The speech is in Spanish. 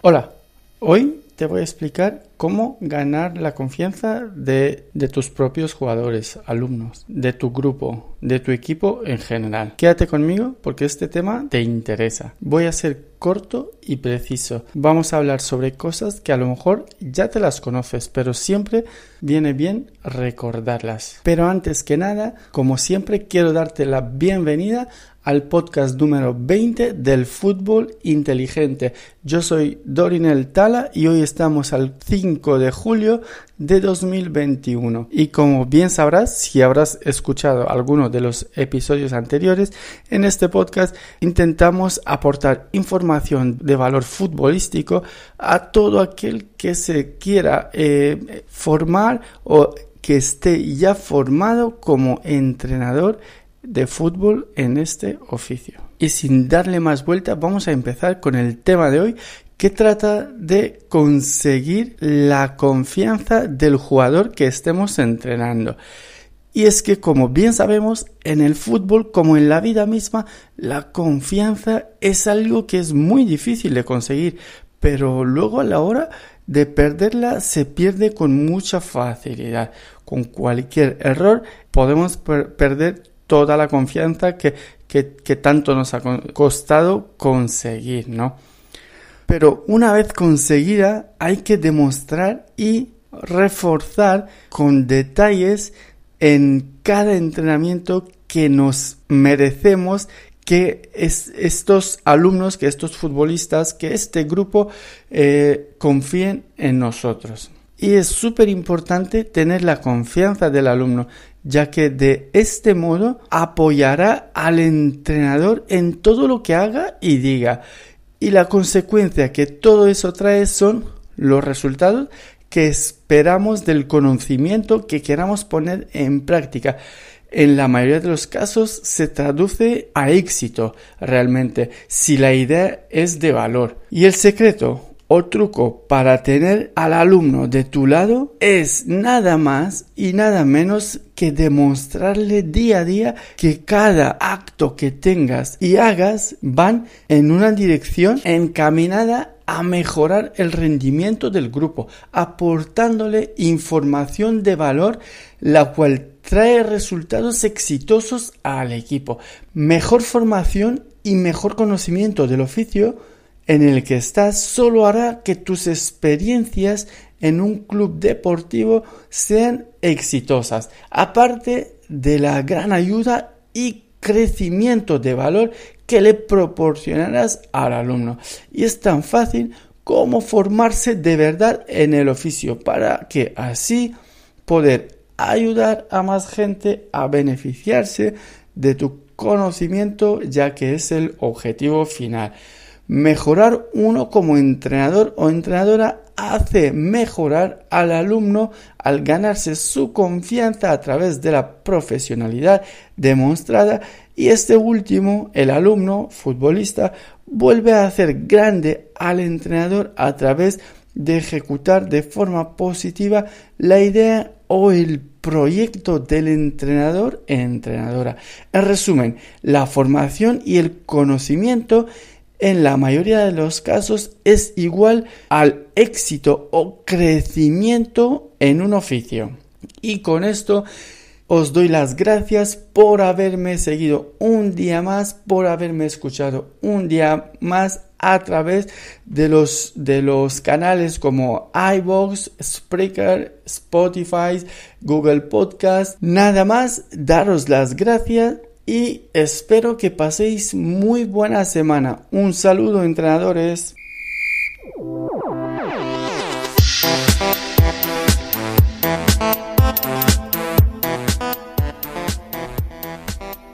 Hola, hoy te voy a explicar cómo ganar la confianza de, tus propios jugadores, alumnos, de tu grupo, de tu equipo en general. Quédate conmigo porque este tema te interesa. Voy a ser corto y preciso. Vamos a hablar sobre cosas que a lo mejor ya te las conoces, pero siempre viene bien recordarlas. Pero antes que nada, como siempre, quiero darte la bienvenida al podcast número 20 del fútbol inteligente. Yo soy Dorinel Tala y hoy estamos al 5 de julio de 2021. Y como bien sabrás, si habrás escuchado alguno de los episodios anteriores, en este podcast intentamos aportar información de valor futbolístico a todo aquel que se quiera eh, formar o que esté ya formado como entrenador de fútbol en este oficio. Y sin darle más vuelta, vamos a empezar con el tema de hoy que trata de conseguir la confianza del jugador que estemos entrenando. Y es que, como bien sabemos, en el fútbol, como en la vida misma, la confianza es algo que es muy difícil de conseguir, pero luego a la hora de perderla se pierde con mucha facilidad. Con cualquier error podemos perder toda la confianza que, tanto nos ha costado conseguir, ¿no? Pero una vez conseguida hay que demostrar y reforzar con detalles en cada entrenamiento que nos merecemos que estos alumnos, que estos futbolistas, que este grupo eh, confíen en nosotros. Y es súper importante tener la confianza del alumno, ya que de este modo apoyará al entrenador en todo lo que haga y diga. Y la consecuencia que todo eso trae son los resultados que esperamos del conocimiento que queramos poner en práctica. En la mayoría de los casos se traduce a éxito realmente si la idea es de valor. Y el secreto o truco para tener al alumno de tu lado es nada más y nada menos que demostrarle día a día que cada acto que tengas y hagas van en una dirección encaminada a mejorar el rendimiento del grupo, aportándole información de valor, la cual trae resultados exitosos al equipo. Mejor formación y mejor conocimiento del oficio en el que estás solo hará que tus experiencias en un club deportivo sean exitosas, aparte de la gran ayuda y crecimiento de valor que le proporcionarás al alumno. Y es tan fácil como formarse de verdad en el oficio para que así poder ayudar a más gente a beneficiarse de tu conocimiento ya que es el objetivo final. Mejorar uno como entrenador o entrenadora hace mejorar al alumno al ganarse su confianza a través de la profesionalidad demostrada y este último, el alumno futbolista, vuelve a hacer grande al entrenador a través de ejecutar de forma positiva la idea o el proyecto del entrenador entrenadora. En resumen, la formación y el conocimiento en la mayoría de los casos es igual al éxito o crecimiento en un oficio. Y con esto os doy las gracias por haberme seguido un día más, por haberme escuchado un día más a través de los, de los canales como iVoox, Spreaker, Spotify, Google Podcast. Nada más, daros las gracias y espero que paséis muy buena semana. Un saludo entrenadores.